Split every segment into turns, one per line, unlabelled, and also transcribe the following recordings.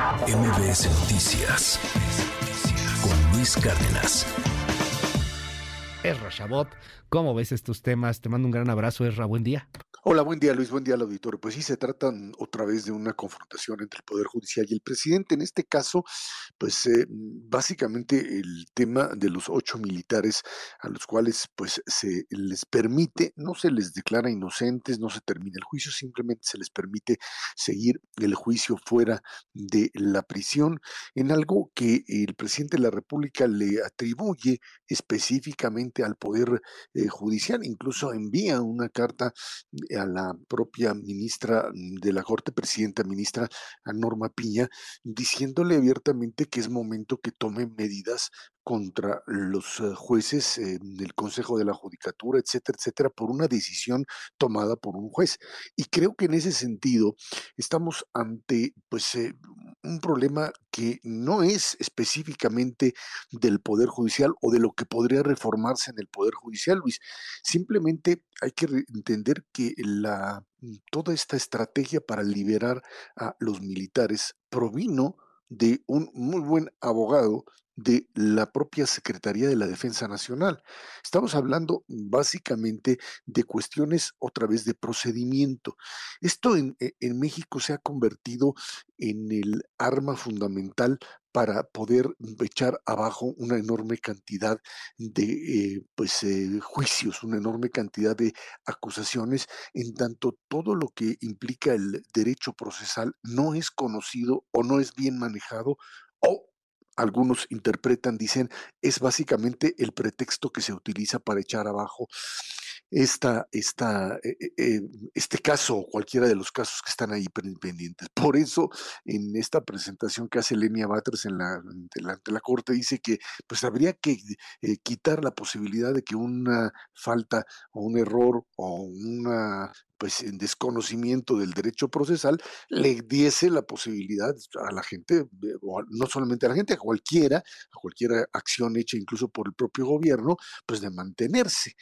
MBS Noticias con Luis Cárdenas.
Esra Chabot, ¿cómo ves estos temas? Te mando un gran abrazo, Esra, buen día.
Hola, buen día Luis, buen día al auditorio. Pues sí, se trata otra vez de una confrontación entre el Poder Judicial y el presidente. En este caso, pues eh, básicamente el tema de los ocho militares a los cuales pues se les permite, no se les declara inocentes, no se termina el juicio, simplemente se les permite seguir el juicio fuera de la prisión en algo que el presidente de la República le atribuye específicamente al Poder eh, Judicial. Incluso envía una carta a la propia ministra de la Corte, presidenta ministra Norma Piña, diciéndole abiertamente que es momento que tome medidas contra los eh, jueces eh, del Consejo de la Judicatura, etcétera, etcétera, por una decisión tomada por un juez. Y creo que en ese sentido estamos ante pues eh, un problema que no es específicamente del Poder Judicial o de lo que podría reformarse en el Poder Judicial, Luis. Simplemente hay que entender que la, toda esta estrategia para liberar a los militares provino de un muy buen abogado de la propia Secretaría de la Defensa Nacional. Estamos hablando básicamente de cuestiones otra vez de procedimiento. Esto en, e, México se ha convertido en el arma fundamental para poder echar abajo una enorme cantidad de eh, pues, eh, juicios, una enorme cantidad de acusaciones, en tanto todo lo que implica el derecho procesal no es conocido o no es bien manejado o algunos interpretan, dicen, es básicamente el pretexto que se utiliza para echar abajo esta, esta, eh, eh, eh, este caso o cualquiera de los casos que están ahí pendientes. Por eso, en esta presentación que hace Lenia Batres en la, ante, la, Corte, dice que pues habría que quitar la posibilidad de que una falta o un error o una pues en desconocimiento del derecho procesal, le diese la posibilidad a la gente, o no solamente a la gente, a cualquiera, a cualquier acción hecha incluso por el propio gobierno, pues de mantenerse.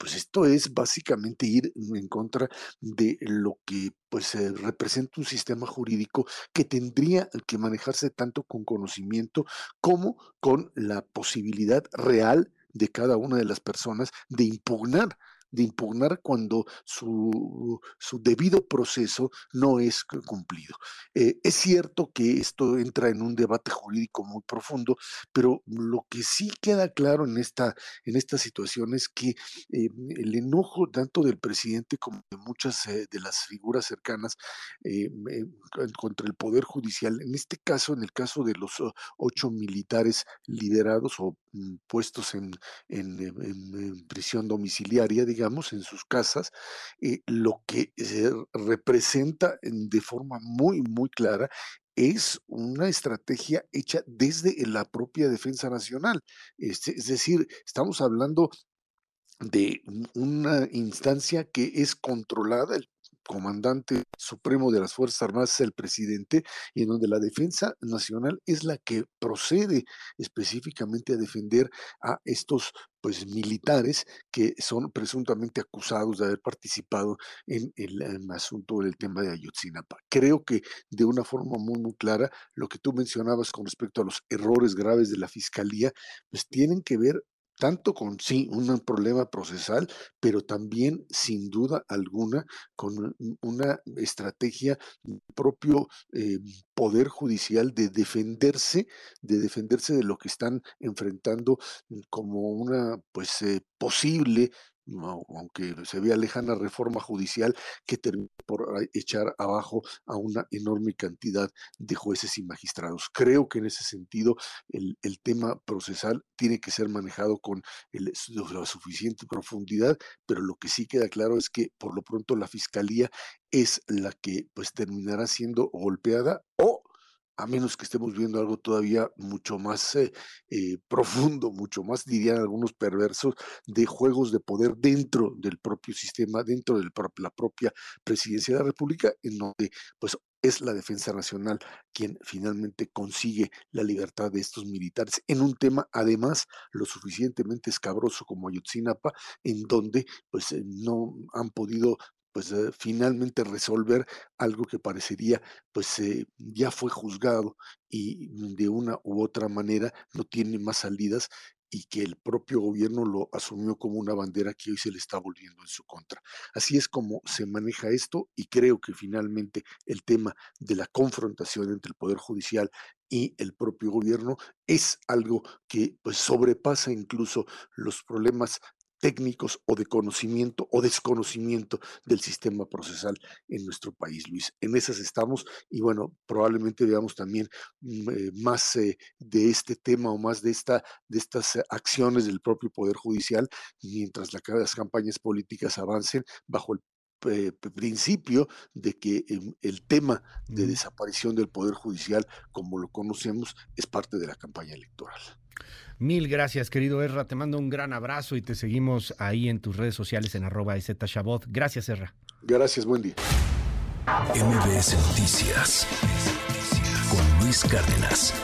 Pues esto es básicamente ir en contra de lo que pues representa un sistema jurídico que tendría que manejarse tanto con conocimiento como con la posibilidad real de cada una de las personas de impugnar de impugnar cuando su, su debido proceso no es cumplido. Eh, es cierto que esto entra en un debate jurídico muy profundo, pero lo que sí queda claro en esta, en esta situación es que eh, el enojo tanto del presidente como de muchas eh, de las figuras cercanas contra el Poder Judicial, en este caso, en el caso de los ocho militares liderados o puestos en, en prisión domiciliaria, digamos, en sus casas, eh, lo que representa de forma muy, muy clara es una estrategia hecha desde la propia defensa nacional. Este, es decir, estamos hablando de una instancia que es controlada, el comandante supremo de las Fuerzas Armadas es el presidente y en donde la defensa nacional es la que procede específicamente a defender a estos pues militares que son presuntamente acusados de haber participado en el, asunto del tema de Ayotzinapa. Creo que de una forma muy muy clara lo que tú mencionabas con respecto a los errores graves de la fiscalía pues tienen que ver tanto con sí un problema procesal, pero también sin duda alguna con una estrategia propio eh, poder judicial de defenderse, de defenderse de lo que están enfrentando como una pues eh, posible aunque se vea lejana reforma judicial que termine por echar abajo a una enorme cantidad de jueces y magistrados. Creo que en ese sentido el, tema procesal tiene que ser manejado con la suficiente profundidad, pero lo que sí queda claro es que por lo pronto la fiscalía es la que pues terminará siendo golpeada o a menos que estemos viendo algo todavía mucho más eh, eh, profundo, mucho más, dirían algunos perversos, de juegos de poder dentro del propio sistema, dentro de la propia presidencia de la República, en donde pues es la Defensa Nacional quien finalmente consigue la libertad de estos militares en un tema además lo suficientemente escabroso como Ayotzinapa, en donde pues eh, no han podido pues eh, finalmente resolver algo que parecería pues eh, ya fue juzgado y de una u otra manera no tiene más salidas y que el propio gobierno lo asumió como una bandera que hoy se le está volviendo en su contra. Así es como se maneja esto y creo que finalmente el tema de la confrontación entre el Poder Judicial y el propio gobierno es algo que pues sobrepasa incluso los problemas técnicos o de conocimiento o desconocimiento del sistema procesal en nuestro país, Luis. En esas estamos y bueno, probablemente veamos también mm, eh, más eh, de este tema o más de, esta, de estas eh, acciones del propio Poder Judicial mientras las campañas políticas avancen bajo el principio de que em, el tema de desaparición del Poder Judicial, como lo conocemos, es parte de la campaña electoral.
Mil gracias, querido Erra. Te mando un gran abrazo y te seguimos ahí en tus redes sociales en arroba Shabot. Gracias, Erra.
Gracias, buen día.
MBS Noticias con Luis Cárdenas.